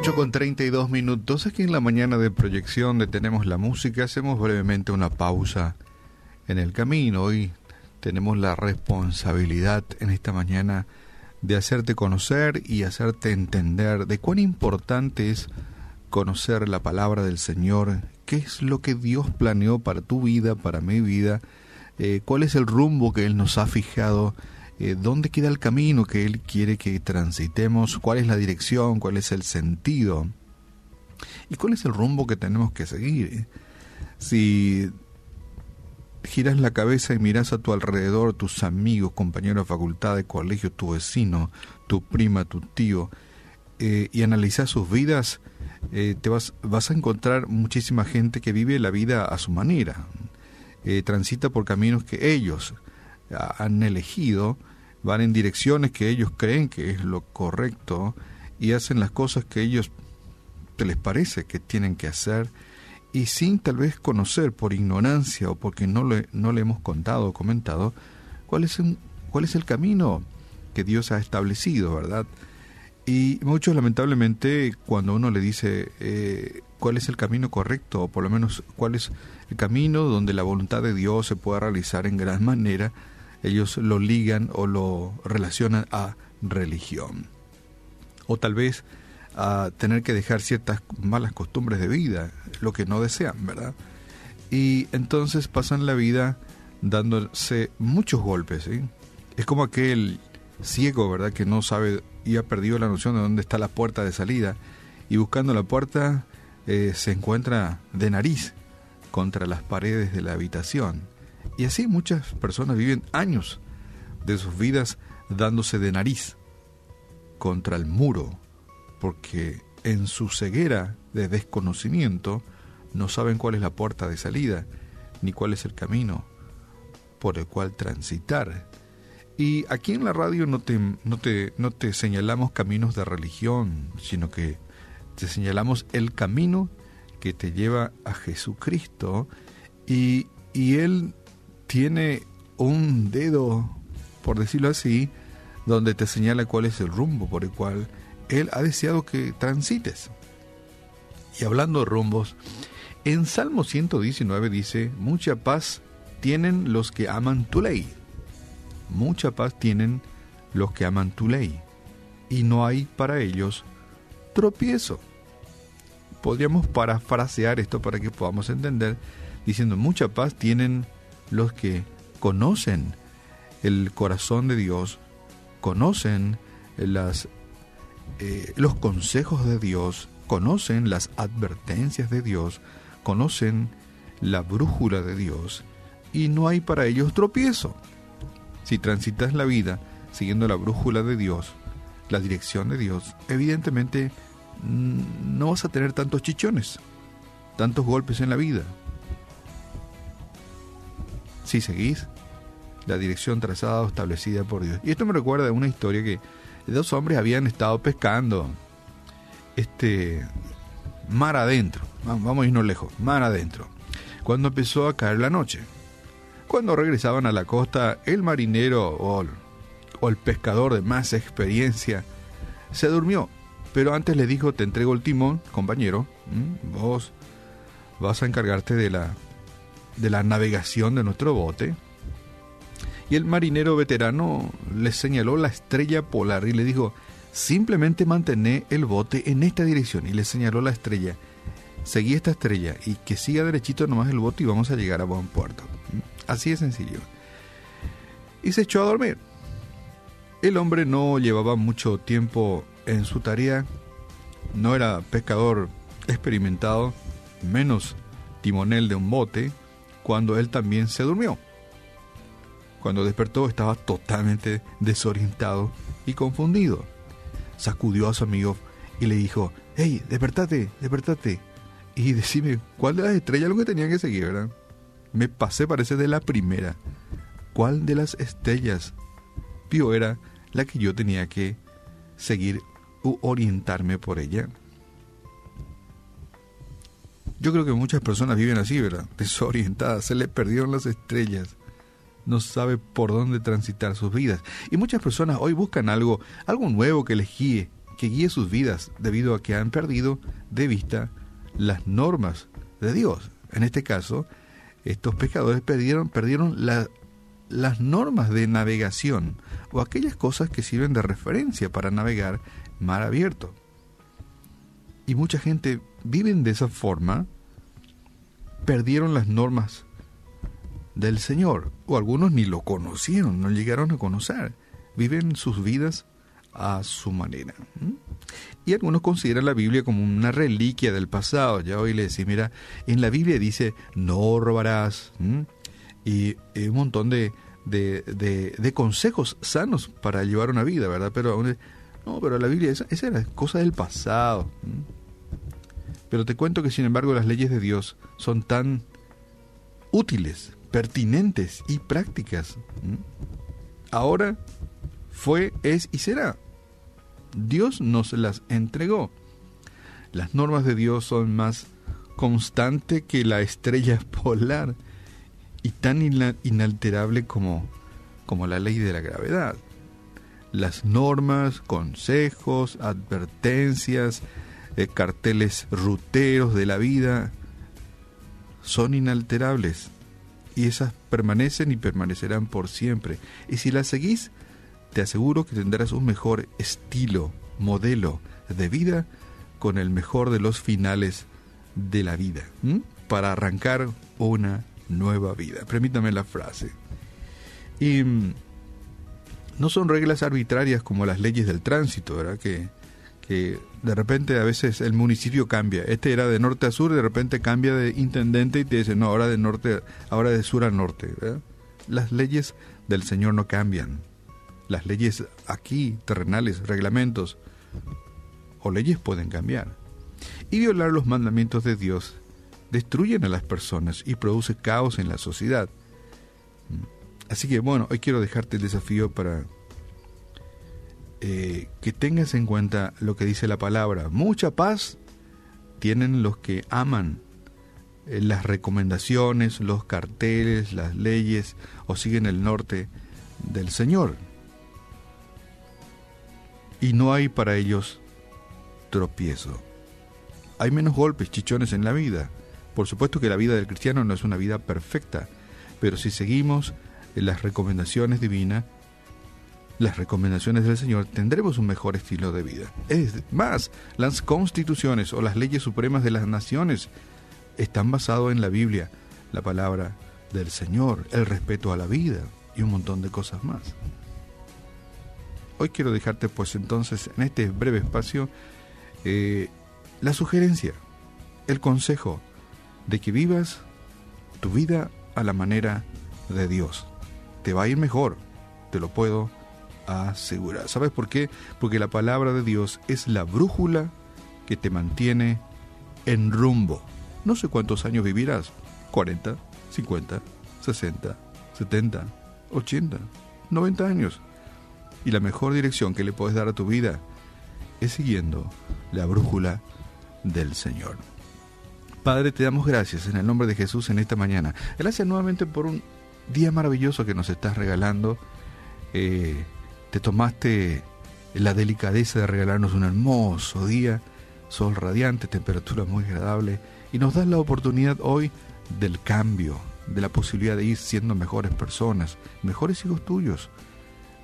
8 con 32 minutos. Aquí en la mañana de proyección detenemos la música, hacemos brevemente una pausa en el camino. Hoy tenemos la responsabilidad en esta mañana de hacerte conocer y hacerte entender de cuán importante es conocer la palabra del Señor, qué es lo que Dios planeó para tu vida, para mi vida, eh, cuál es el rumbo que Él nos ha fijado eh, dónde queda el camino que Él quiere que transitemos, cuál es la dirección, cuál es el sentido y cuál es el rumbo que tenemos que seguir. Si giras la cabeza y miras a tu alrededor, tus amigos, compañeros de facultad, de colegio, tu vecino, tu prima, tu tío, eh, y analizas sus vidas, eh, te vas, vas a encontrar muchísima gente que vive la vida a su manera, transita por caminos que ellos han elegido van en direcciones que ellos creen que es lo correcto y hacen las cosas que ellos te les parece que tienen que hacer y sin tal vez conocer por ignorancia o porque no le, no le hemos contado o comentado cuál es, cuál es el camino que Dios ha establecido, ¿verdad? Y muchos lamentablemente cuando uno le dice eh, cuál es el camino correcto o por lo menos cuál es el camino donde la voluntad de Dios se pueda realizar en gran manera, ellos lo ligan o lo relacionan a religión. O tal vez a tener que dejar ciertas malas costumbres de vida, lo que no desean, ¿verdad? Y entonces pasan la vida dándose muchos golpes, ¿sí? Es como aquel ciego, ¿verdad? Que no sabe y ha perdido la noción de dónde está la puerta de salida y buscando la puerta eh, se encuentra de nariz contra las paredes de la habitación. Y así muchas personas viven años de sus vidas dándose de nariz contra el muro, porque en su ceguera de desconocimiento no saben cuál es la puerta de salida, ni cuál es el camino por el cual transitar. Y aquí en la radio no te, no te, no te señalamos caminos de religión, sino que te señalamos el camino que te lleva a Jesucristo y, y Él tiene un dedo, por decirlo así, donde te señala cuál es el rumbo por el cual Él ha deseado que transites. Y hablando de rumbos, en Salmo 119 dice, mucha paz tienen los que aman tu ley. Mucha paz tienen los que aman tu ley. Y no hay para ellos tropiezo. Podríamos parafrasear esto para que podamos entender diciendo, mucha paz tienen los que conocen el corazón de Dios, conocen las, eh, los consejos de Dios, conocen las advertencias de Dios, conocen la brújula de Dios y no hay para ellos tropiezo. Si transitas la vida siguiendo la brújula de Dios, la dirección de Dios, evidentemente mm, no vas a tener tantos chichones, tantos golpes en la vida, si seguís la dirección trazada o establecida por Dios. Y esto me recuerda a una historia que dos hombres habían estado pescando este mar adentro, vamos a irnos lejos, mar adentro, cuando empezó a caer la noche. Cuando regresaban a la costa, el marinero o, o el pescador de más experiencia se durmió, pero antes le dijo, te entrego el timón, compañero, vos vas a encargarte de la de la navegación de nuestro bote. Y el marinero veterano le señaló la estrella polar y le dijo, simplemente mantener el bote en esta dirección. Y le señaló la estrella. Seguí esta estrella y que siga derechito nomás el bote y vamos a llegar a buen puerto. Así de sencillo. Y se echó a dormir. El hombre no llevaba mucho tiempo en su tarea, no era pescador experimentado, menos timonel de un bote, cuando él también se durmió. Cuando despertó estaba totalmente desorientado y confundido. Sacudió a su amigo y le dijo, hey, despertate, despertate. Y decime, ¿cuál de las estrellas lo que tenía que seguir, verdad? Me pasé, parece, de la primera. ¿Cuál de las estrellas? Pío era la que yo tenía que seguir u orientarme por ella. Yo creo que muchas personas viven así, ¿verdad? Desorientadas, se le perdieron las estrellas. No sabe por dónde transitar sus vidas. Y muchas personas hoy buscan algo, algo nuevo que les guíe, que guíe sus vidas debido a que han perdido de vista las normas de Dios. En este caso, estos pecadores perdieron, perdieron las normas de navegación o aquellas cosas que sirven de referencia para navegar mar abierto. Y mucha gente vive de esa forma, perdieron las normas del Señor, o algunos ni lo conocieron, no llegaron a conocer, viven sus vidas a su manera. Y algunos consideran la Biblia como una reliquia del pasado. Ya hoy le decís, mira, en la Biblia dice, no robarás. Y, un montón de, de, consejos sanos para llevar una vida, ¿verdad? Pero no, pero la Biblia, esa, esa era cosa del pasado. Pero te cuento que sin embargo las leyes de Dios son tan útiles, pertinentes y prácticas. Ahora fue, es y será. Dios nos las entregó. Las normas de Dios son más constantes que la estrella polar y tan inalterable como, como la ley de la gravedad. Las normas, consejos, advertencias, eh, carteles ruteros de la vida son inalterables y esas permanecen y permanecerán por siempre. Y si las seguís, te aseguro que tendrás un mejor estilo, modelo de vida con el mejor de los finales de la vida, para arrancar una nueva vida. Permítame la frase. Y mm, no son reglas arbitrarias como las leyes del tránsito, ¿verdad? Que, de repente a veces el municipio cambia. Este era de norte a sur, de repente cambia de intendente y te dice, no, ahora de norte, ahora de sur a norte. Las leyes del Señor no cambian las leyes aquí, terrenales, reglamentos o leyes pueden cambiar. Y violar los mandamientos de Dios destruyen a las personas y produce caos en la sociedad. Así que bueno, hoy quiero dejarte el desafío para eh, que tengas en cuenta lo que dice la palabra. Mucha paz tienen los que aman eh, las recomendaciones, los carteles, las leyes o siguen el norte del Señor y no hay para ellos tropiezo. Hay menos golpes, chichones en la vida. Por supuesto que la vida del cristiano no es una vida perfecta, pero si seguimos las recomendaciones divinas, las recomendaciones del Señor, tendremos un mejor estilo de vida. Es más, las constituciones o las leyes supremas de las naciones están basadas en la Biblia, la palabra del Señor, el respeto a la vida y un montón de cosas más. Hoy quiero dejarte pues entonces en este breve espacio eh, la sugerencia, el consejo de que vivas tu vida a la manera de Dios. Te va a ir mejor, te lo puedo asegurar. ¿Sabes por qué? Porque la palabra de Dios es la brújula que te mantiene en rumbo. No sé cuántos años vivirás, 40, 50, 60, 70, 80, 90 años. Y la mejor dirección que le puedes dar a tu vida es siguiendo la brújula del Señor. Padre, te damos gracias en el nombre de Jesús en esta mañana. Gracias nuevamente por un día maravilloso que nos estás regalando. Eh, te tomaste la delicadeza de regalarnos un hermoso día, sol radiante, temperatura muy agradable, y nos das la oportunidad hoy del cambio, de la posibilidad de ir siendo mejores personas, mejores hijos tuyos.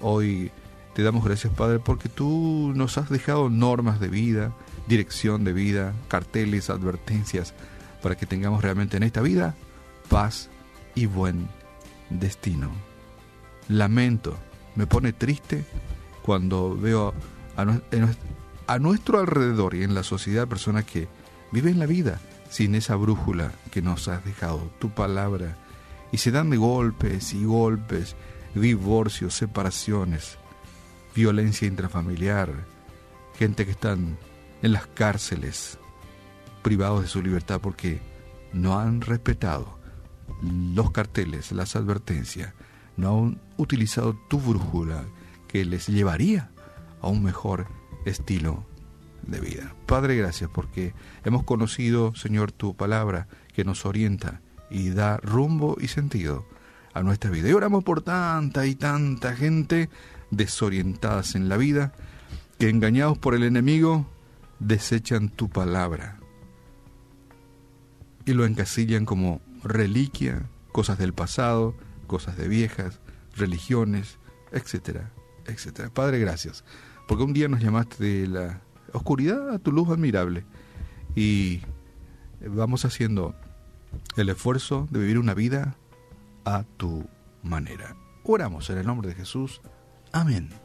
Hoy te damos gracias, Padre, porque tú nos has dejado normas de vida, dirección de vida, carteles, advertencias, para que tengamos realmente en esta vida paz y buen destino. Lamento, me pone triste cuando veo a, nuestro alrededor y en la sociedad personas que viven la vida sin esa brújula que nos has dejado, tu palabra, y se dan de golpes y golpes, divorcios, separaciones, violencia intrafamiliar, gente que están en las cárceles, privados de su libertad porque no han respetado los carteles, las advertencias, no han utilizado tu brújula que les llevaría a un mejor estilo de vida. Padre, gracias porque hemos conocido, Señor, tu palabra que nos orienta y da rumbo y sentido a nuestra vida. Y oramos por tanta y tanta gente desorientadas en la vida, que engañados por el enemigo desechan tu palabra y lo encasillan como reliquia, cosas del pasado, cosas de viejas, religiones, etcétera, etcétera. Padre, gracias, porque un día nos llamaste de la oscuridad a tu luz admirable y vamos haciendo el esfuerzo de vivir una vida a tu manera. Oramos en el nombre de Jesús. Amén.